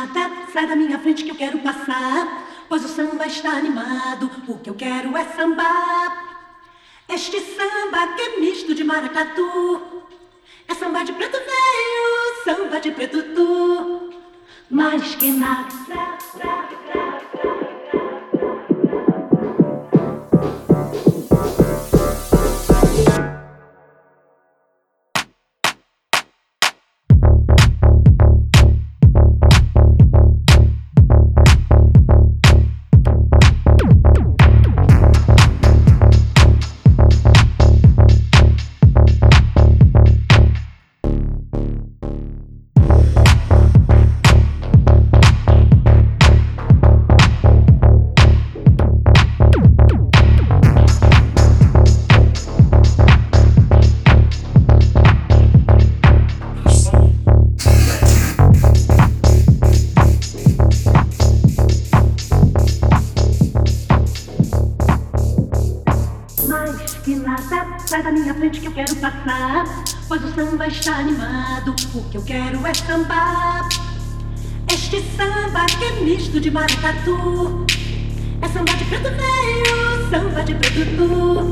Nada, sai da minha frente que eu quero passar. Pois o samba está animado, o que eu quero é sambar. Este samba que é misto de maracatu. É samba de preto veio, samba de preto tu. Mais que nada. Mais que nada, sai da minha frente que eu quero passar. Pois o samba está animado, o que eu quero é sambar. Este samba que é misto de maracatu. É samba de preto veio, samba de preto tu.